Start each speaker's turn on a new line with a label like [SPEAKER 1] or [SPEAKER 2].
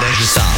[SPEAKER 1] l'agissant.